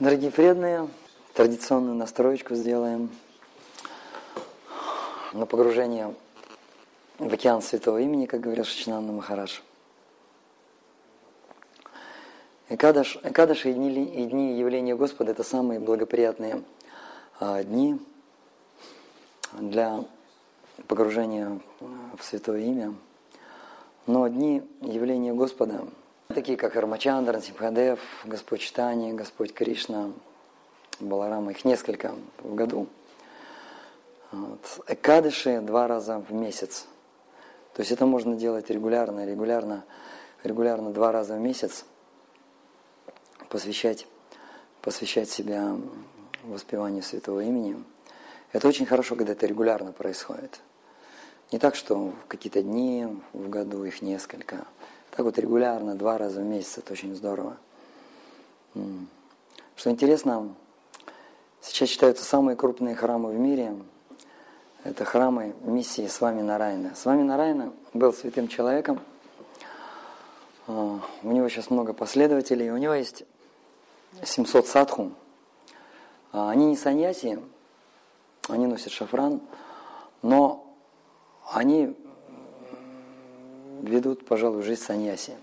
Дорогие преданные, традиционную настроечку сделаем на погружение в океан святого имени, как говорил Шичнанда Махарадж. Экадаш, Экадаш и дни, и дни явления Господа – это самые благоприятные а, дни для погружения в святое имя. Но дни явления Господа – Такие как Армачандра, Симхадев, Господь Читани, Господь Кришна, Баларама, их несколько в году. Вот. Экадыши два раза в месяц. То есть это можно делать регулярно, регулярно, регулярно два раза в месяц. Посвящать, посвящать себя воспеванию святого имени. Это очень хорошо, когда это регулярно происходит. Не так, что какие-то дни в году, их несколько – так вот регулярно, два раза в месяц, это очень здорово. Что интересно, сейчас считаются самые крупные храмы в мире. Это храмы миссии с вами Нарайна. С вами Нарайна был святым человеком. А, у него сейчас много последователей. У него есть 700 садху. А, они не саньяси, они носят шафран, но они ведут, пожалуй, жизнь саньяси.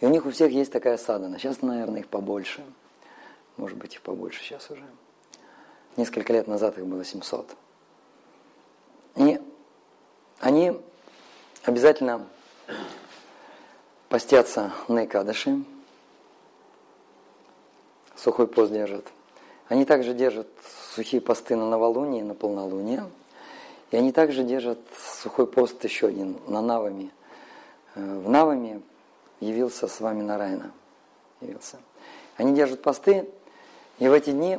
И у них у всех есть такая садана. Сейчас, наверное, их побольше. Может быть, их побольше сейчас уже. Несколько лет назад их было 700. И они обязательно постятся на Икадыши, сухой пост держат. Они также держат сухие посты на новолуние, на полнолуние – и они также держат сухой пост еще один на Навами. Э, в Навами явился с вами Нарайна. Явился. Они держат посты, и в эти дни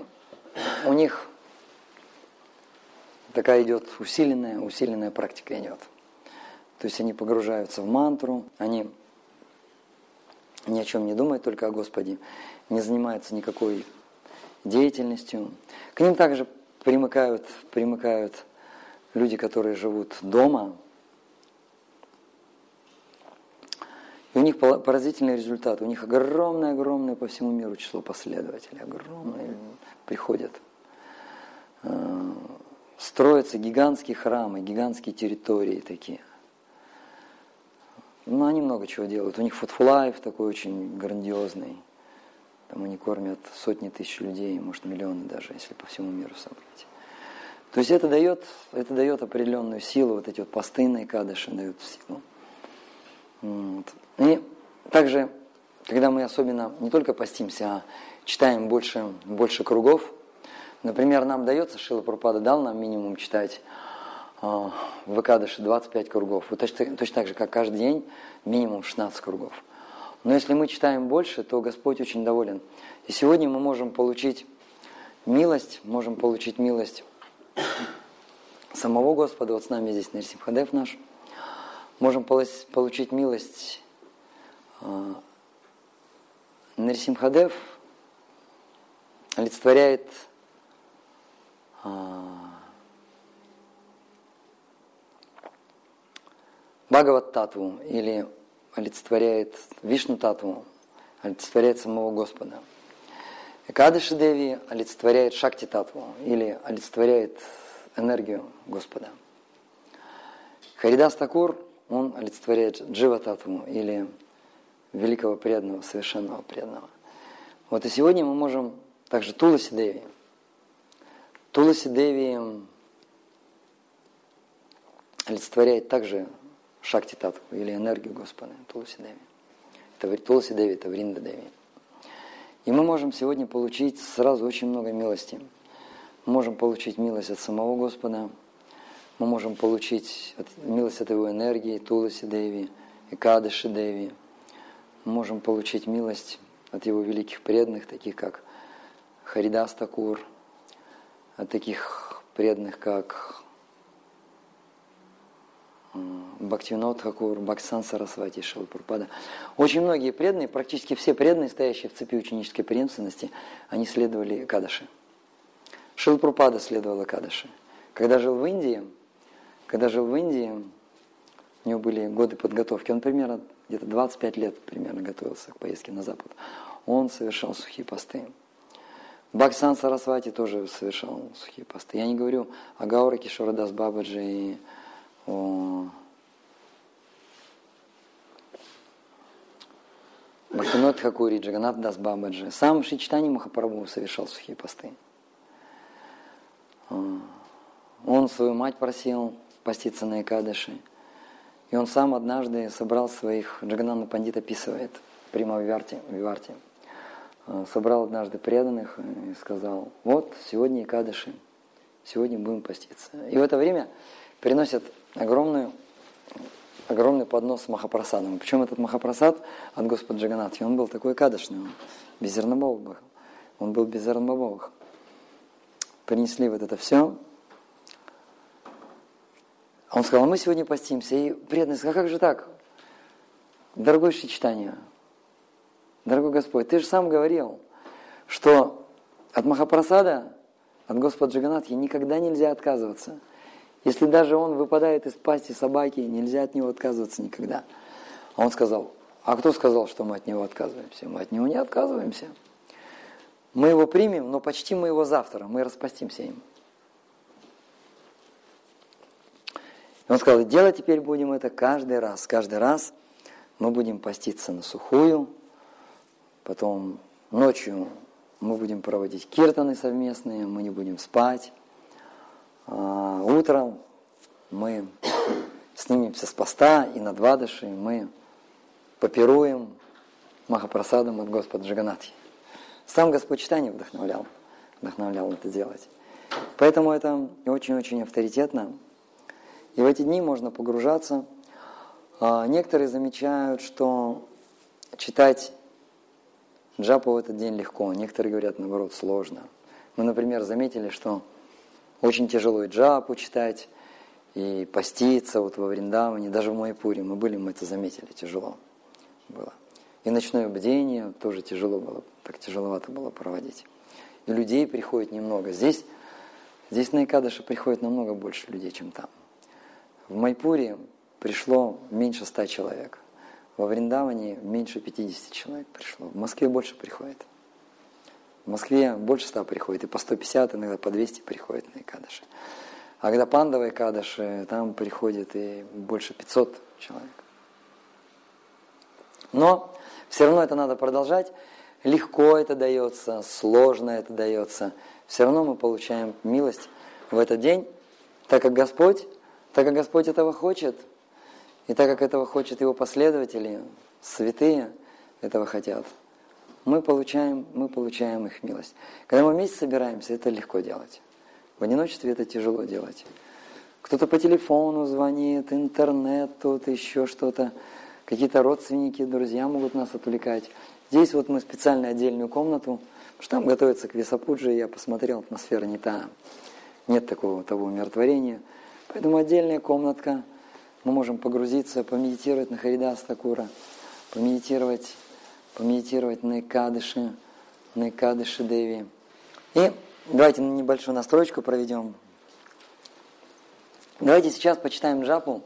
у них такая идет усиленная, усиленная практика идет. То есть они погружаются в мантру, они ни о чем не думают, только о Господе, не занимаются никакой деятельностью. К ним также примыкают, примыкают люди, которые живут дома, и у них поразительный результат. У них огромное-огромное по всему миру число последователей. Огромное. Приходят. Э, строятся гигантские храмы, гигантские территории такие. Ну, они много чего делают. У них фудфлайф такой очень грандиозный. Там они кормят сотни тысяч людей, может миллионы даже, если по всему миру собрать. То есть это дает, это дает определенную силу, вот эти вот постынные кадыши дают силу. Вот. И также, когда мы особенно не только постимся, а читаем больше, больше кругов, например, нам дается, Шила Пропада дал нам минимум читать э, в Экадыше 25 кругов. Вот точно, точно так же, как каждый день, минимум 16 кругов. Но если мы читаем больше, то Господь очень доволен. И сегодня мы можем получить милость, можем получить милость самого Господа, вот с нами здесь Нарсимхадев наш, можем получить милость а, Нарсимхадев олицетворяет а, Бхагават Татву или олицетворяет Вишну Татву, олицетворяет самого Господа. Экадыши Деви олицетворяет Шакти Татву или олицетворяет энергию Господа. Харидас Такур, он олицетворяет Джива Татву или великого преданного, совершенного преданного. Вот и сегодня мы можем также Туласи Деви. Туласи Деви олицетворяет также Шакти Татву или энергию Господа, Туласи Деви. Это Туласи Деви, это Вринда Деви. И мы можем сегодня получить сразу очень много милости. Мы можем получить милость от самого Господа, мы можем получить милость от Его энергии, Туласи Деви, Экадыши Деви. Мы можем получить милость от Его великих преданных, таких как Харидас Такур, от таких преданных, как Бхактивинод Хакур, Бхаксан Сарасвати, Шилапурпада. Очень многие преданные, практически все преданные, стоящие в цепи ученической преемственности, они следовали Кадаши. Шилапурпада следовала Кадаши. Когда жил в Индии, когда жил в Индии, у него были годы подготовки. Он примерно где-то 25 лет примерно готовился к поездке на Запад. он совершал сухие посты. Баксан Сарасвати тоже совершал сухие посты. Я не говорю о Гауре Кишорадас Бабаджи и о Бхактинот Хакури, Джаганат Дас Бабаджи. Сам Шичтани Махапрабху совершал сухие посты. Он свою мать просил поститься на Экадыши. И он сам однажды собрал своих, Джагананна Пандит описывает, Прима Виварти, Виварти, э, собрал однажды преданных и сказал, вот сегодня Экадыши, сегодня будем поститься. И в это время приносят огромную, огромный поднос с Махапрасадом. Причем этот Махапрасад от Господа Джаганатхи, он был такой кадышный, он без зернобовых был. Он был без зернобовых. Принесли вот это все, он сказал, мы сегодня постимся. И преданный сказал, «А как же так? Дорогой Шичтания, дорогой Господь, ты же сам говорил, что от Махапрасада, от Господа Джаганатхи никогда нельзя отказываться. Если даже он выпадает из пасти собаки, нельзя от него отказываться никогда. А он сказал, а кто сказал, что мы от него отказываемся? Мы от него не отказываемся. Мы его примем, но почти мы его завтра, мы распастимся им. Он сказал, делать теперь будем это каждый раз. Каждый раз мы будем поститься на сухую, потом ночью мы будем проводить киртаны совместные, мы не будем спать. А утром мы снимемся с поста и на двадыши мы попируем Махапрасадом от Господа Джаганатхи. Сам Господь читание вдохновлял, вдохновлял это делать. Поэтому это очень-очень авторитетно. И в эти дни можно погружаться. А, некоторые замечают, что читать джапу в этот день легко, некоторые говорят, наоборот, сложно. Мы, например, заметили, что очень тяжело и джапу читать, и поститься вот во Вриндаване, даже в Майпуре мы были, мы это заметили, тяжело было. И ночное бдение тоже тяжело было, так тяжеловато было проводить. И людей приходит немного. Здесь, здесь на Икадыше приходит намного больше людей, чем там. В Майпуре пришло меньше ста человек. Во Вриндаване меньше 50 человек пришло. В Москве больше приходит. В Москве больше ста приходит, и по 150, иногда по 200 приходит на Икадыши. А когда пандовые Икадыши, там приходит и больше 500 человек. Но все равно это надо продолжать. Легко это дается, сложно это дается. Все равно мы получаем милость в этот день, так как Господь так как Господь этого хочет, и так как этого хочет Его последователи, святые этого хотят, мы получаем, мы получаем их милость. Когда мы вместе собираемся, это легко делать. В одиночестве это тяжело делать. Кто-то по телефону звонит, интернет, тут еще что-то. Какие-то родственники, друзья могут нас отвлекать. Здесь вот мы специально отдельную комнату, потому что там готовится к Висапуджи, я посмотрел, атмосфера не та. Нет такого того умиротворения. Поэтому отдельная комнатка. Мы можем погрузиться, помедитировать на Харидас Такура, помедитировать, помедитировать на Икадыши, на Икадыши Деви. И давайте небольшую настройку проведем. Давайте сейчас почитаем джапу.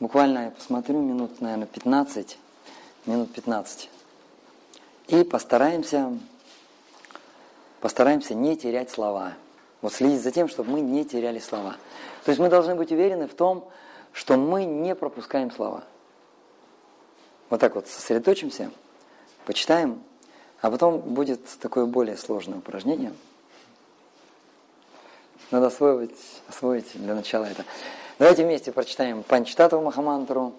Буквально я посмотрю минут, наверное, 15. Минут 15. И постараемся, постараемся не терять слова. Вот следить за тем, чтобы мы не теряли слова. То есть мы должны быть уверены в том, что мы не пропускаем слова. Вот так вот сосредоточимся, почитаем, а потом будет такое более сложное упражнение. Надо освоить, освоить для начала это. Давайте вместе прочитаем Панчтату Махамантру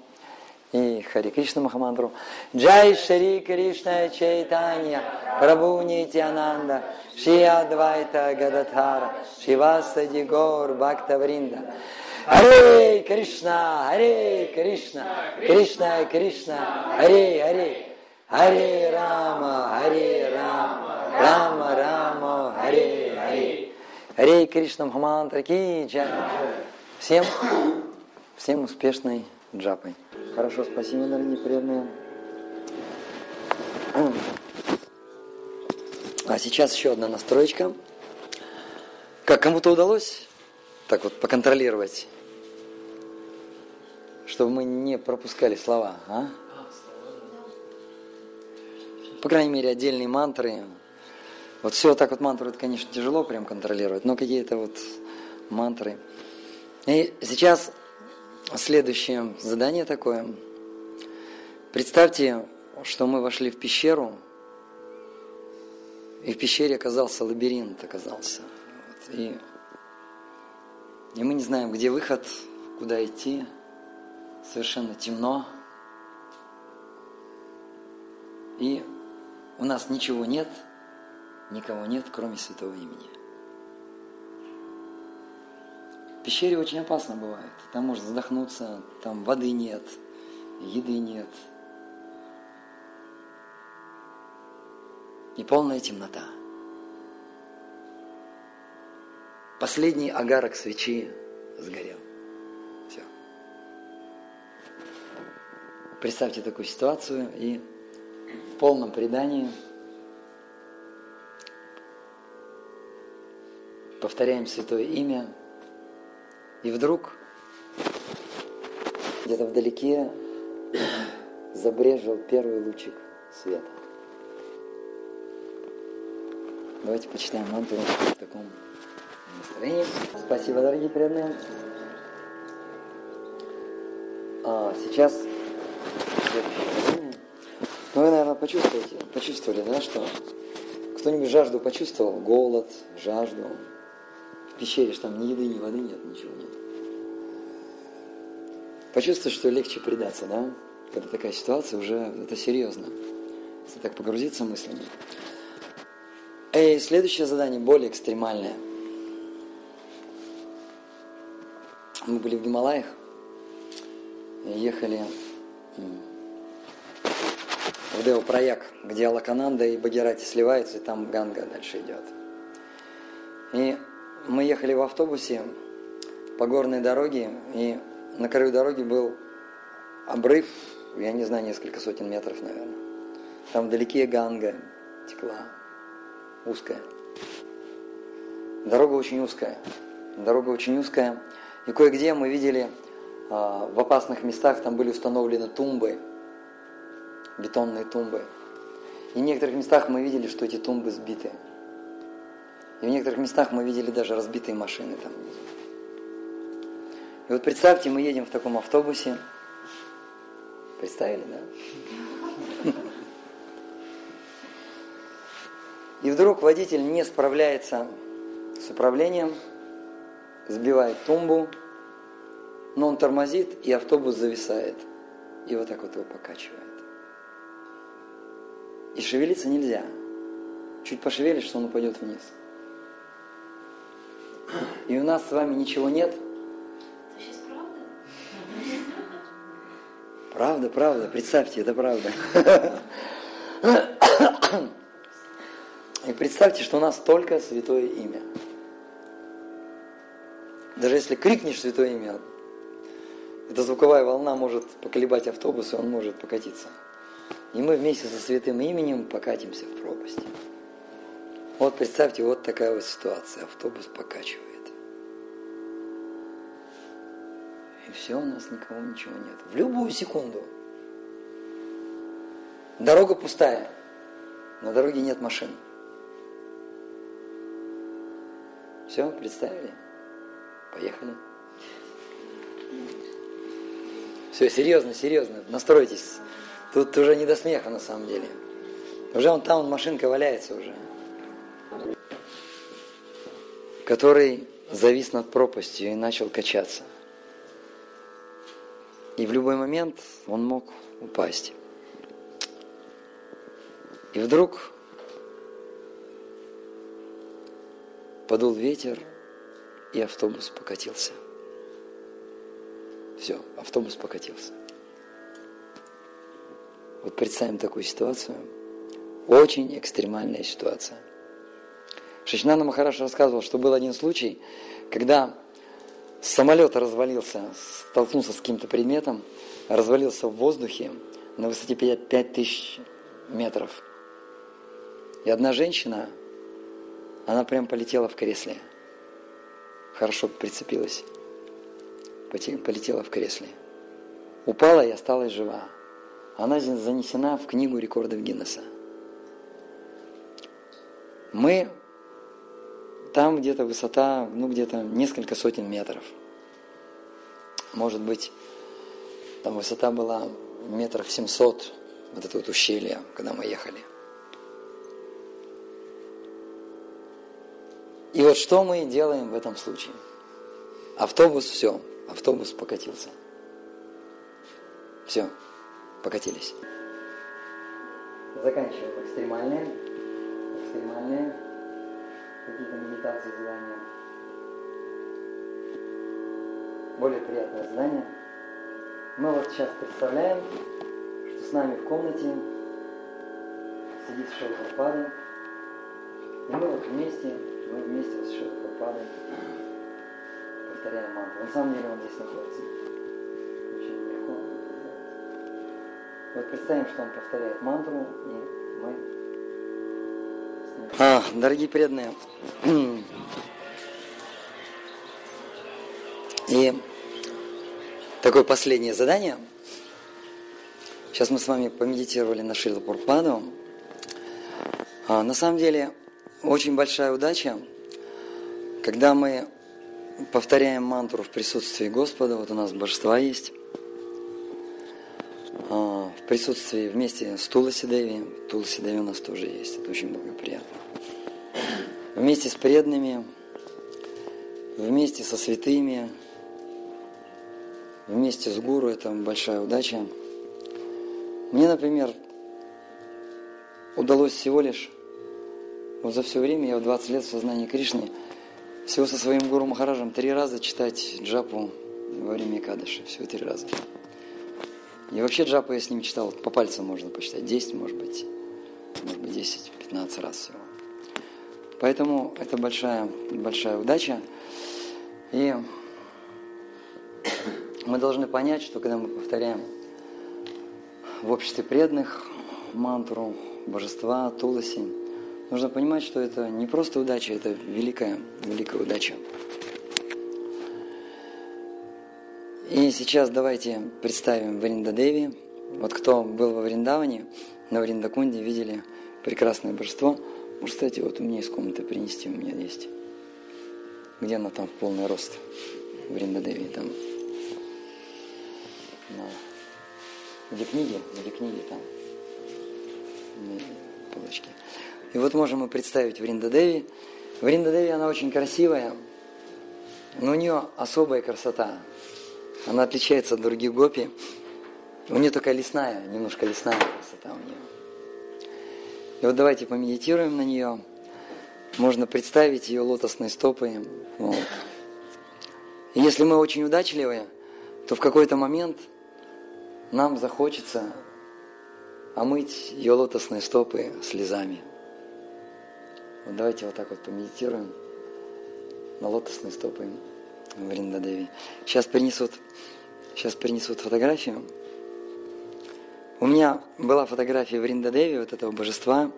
и Хари Кришна Махамантру. Джай Шри Кришна Чайтанья, Прабhu Нитянанда, Шри Адвайта Гададхара, Шивасади Гор Бхакта Вринда. Харе Кришна, Харе Кришна, Кришна Кришна, Харе Харе, Харе Рама, Харе Рама, Рама Рама, Харе Харе. Харе Кришна Махамантра Ки Джай. Всем, всем успешной джапой. Хорошо, спасибо, дорогие преданные. А сейчас еще одна настроечка. Как кому-то удалось так вот поконтролировать, чтобы мы не пропускали слова, а? По крайней мере, отдельные мантры. Вот все так вот мантры, это, конечно, тяжело прям контролировать, но какие-то вот мантры. И сейчас следующее задание такое. Представьте, что мы вошли в пещеру, и в пещере оказался лабиринт, оказался. Вот, и, и мы не знаем, где выход, куда идти. Совершенно темно. И у нас ничего нет, никого нет, кроме святого имени. В пещере очень опасно бывает. Там можно задохнуться, там воды нет, еды нет – и полная темнота. Последний агарок свечи сгорел. Все. Представьте такую ситуацию и полном предании повторяем святое имя, и вдруг где-то вдалеке забрежил первый лучик света. Давайте почитаем мантру в таком настроении. Спасибо, дорогие преданные. А сейчас почувствуете, почувствовали, да, что кто-нибудь жажду почувствовал, голод, жажду. В пещере что там ни еды, ни воды нет, ничего нет. Почувствуй, что легче предаться, да? Когда такая ситуация, уже это серьезно. Если так погрузиться мыслями. И следующее задание более экстремальное. Мы были в Гималаях, ехали в Део где Алакананда и Багирати сливаются, и там Ганга дальше идет. И мы ехали в автобусе по горной дороге, и на краю дороги был обрыв, я не знаю, несколько сотен метров, наверное. Там вдалеке Ганга текла узкая. Дорога очень узкая. Дорога очень узкая. И кое-где мы видели а, в опасных местах там были установлены тумбы, бетонные тумбы. И в некоторых местах мы видели, что эти тумбы сбиты. И в некоторых местах мы видели даже разбитые машины там. И вот представьте, мы едем в таком автобусе. Представили, да? И вдруг водитель не справляется с управлением, сбивает тумбу, но он тормозит, и автобус зависает. И вот так вот его покачивает. И шевелиться нельзя. Чуть пошевелишь, что он упадет вниз. И у нас с вами ничего нет. Правда, правда. Представьте, это правда. И представьте, что у нас только святое имя. Даже если крикнешь святое имя, эта звуковая волна может поколебать автобус, и он может покатиться. И мы вместе со святым именем покатимся в пропасть. Вот представьте, вот такая вот ситуация. Автобус покачивает. И все, у нас никого ничего нет. В любую секунду. Дорога пустая. На дороге нет машин. Все, представили? Поехали. Все, серьезно, серьезно, настройтесь. Тут уже не до смеха на самом деле. Уже он там, машинка валяется уже. Который завис над пропастью и начал качаться. И в любой момент он мог упасть. И вдруг Подул ветер, и автобус покатился. Все, автобус покатился. Вот представим такую ситуацию. Очень экстремальная ситуация. Шичнана Махараш рассказывал, что был один случай, когда самолет развалился, столкнулся с каким-то предметом, развалился в воздухе на высоте 5000 метров. И одна женщина она прям полетела в кресле. Хорошо прицепилась. Полетела в кресле. Упала и осталась жива. Она занесена в книгу рекордов Гиннесса. Мы там где-то высота, ну где-то несколько сотен метров. Может быть, там высота была метров 700, вот это вот ущелье, когда мы ехали. И вот что мы делаем в этом случае? Автобус, все, автобус покатился. Все, покатились. Заканчиваем экстремальные, экстремальные какие-то медитации, задания. Более приятное задание. Мы вот сейчас представляем, что с нами в комнате сидит Шилпрапада, и мы вот вместе, мы вместе с Шилпрападой повторяем мантру. На самом деле он здесь находится. Вот представим, что он повторяет мантру, и мы а, дорогие преданные, и такое последнее задание. Сейчас мы с вами помедитировали на Шрила Пурпаду. А, на самом деле, очень большая удача, когда мы повторяем мантру в присутствии Господа, вот у нас божества есть, присутствии вместе с Туласи Деви, Туласи Деви у нас тоже есть, это очень благоприятно. Вместе с преданными, вместе со святыми, вместе с гуру, это большая удача. Мне, например, удалось всего лишь, вот за все время, я в 20 лет в сознании Кришны, всего со своим гуру Махараджем три раза читать джапу во время Кадыши. Всего три раза. И вообще джапу я с ним читал, по пальцам можно посчитать, 10, может быть, может быть 10-15 раз всего. Поэтому это большая, большая удача. И мы должны понять, что когда мы повторяем в обществе преданных мантру божества, Туласи, нужно понимать, что это не просто удача, это великая, великая удача. И сейчас давайте представим Вриндадеви. Вот кто был во Вриндаване, на Вриндакунде видели прекрасное божество. Может, кстати, вот у меня из комнаты принести, у меня есть. Где она там в полный рост? Вриндадеви там на... Где книги? Где книги там? На полочке. И вот можем мы представить Вриндадеви. Вриндадеви, она очень красивая, но у нее особая красота. Она отличается от других гопи. У нее такая лесная, немножко лесная красота у нее. И вот давайте помедитируем на нее. Можно представить ее лотосные стопы. Вот. И если мы очень удачливые, то в какой-то момент – нам захочется омыть ее лотосные стопы слезами. Вот давайте вот так вот помедитируем на лотосные стопы Вриндадеви. Сейчас принесут, сейчас принесут фотографию. У меня была фотография Вриндадеви, вот этого божества,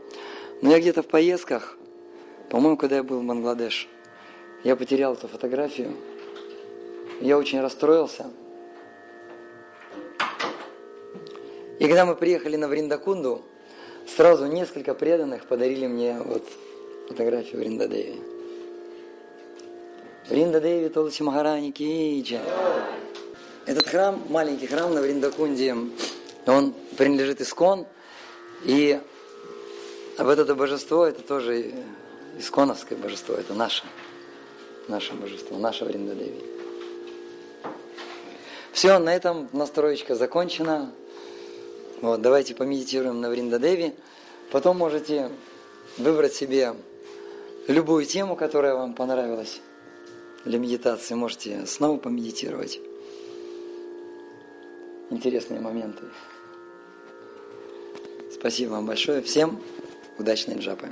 но я где-то в поездках, по-моему, когда я был в Бангладеш, я потерял эту фотографию. Я очень расстроился – И когда мы приехали на Вриндакунду, сразу несколько преданных подарили мне вот фотографию Вриндадеви. Вриндадеви Толси Махарани Киджа. Этот храм, маленький храм на Вриндакунде, он принадлежит Искон, и вот это божество, это тоже исконовское божество, это наше, наше божество, наше Вриндадеви. Все, на этом настроечка закончена. Вот, давайте помедитируем на Вриндадеви. Потом можете выбрать себе любую тему, которая вам понравилась для медитации. Можете снова помедитировать. Интересные моменты. Спасибо вам большое. Всем удачной джапы.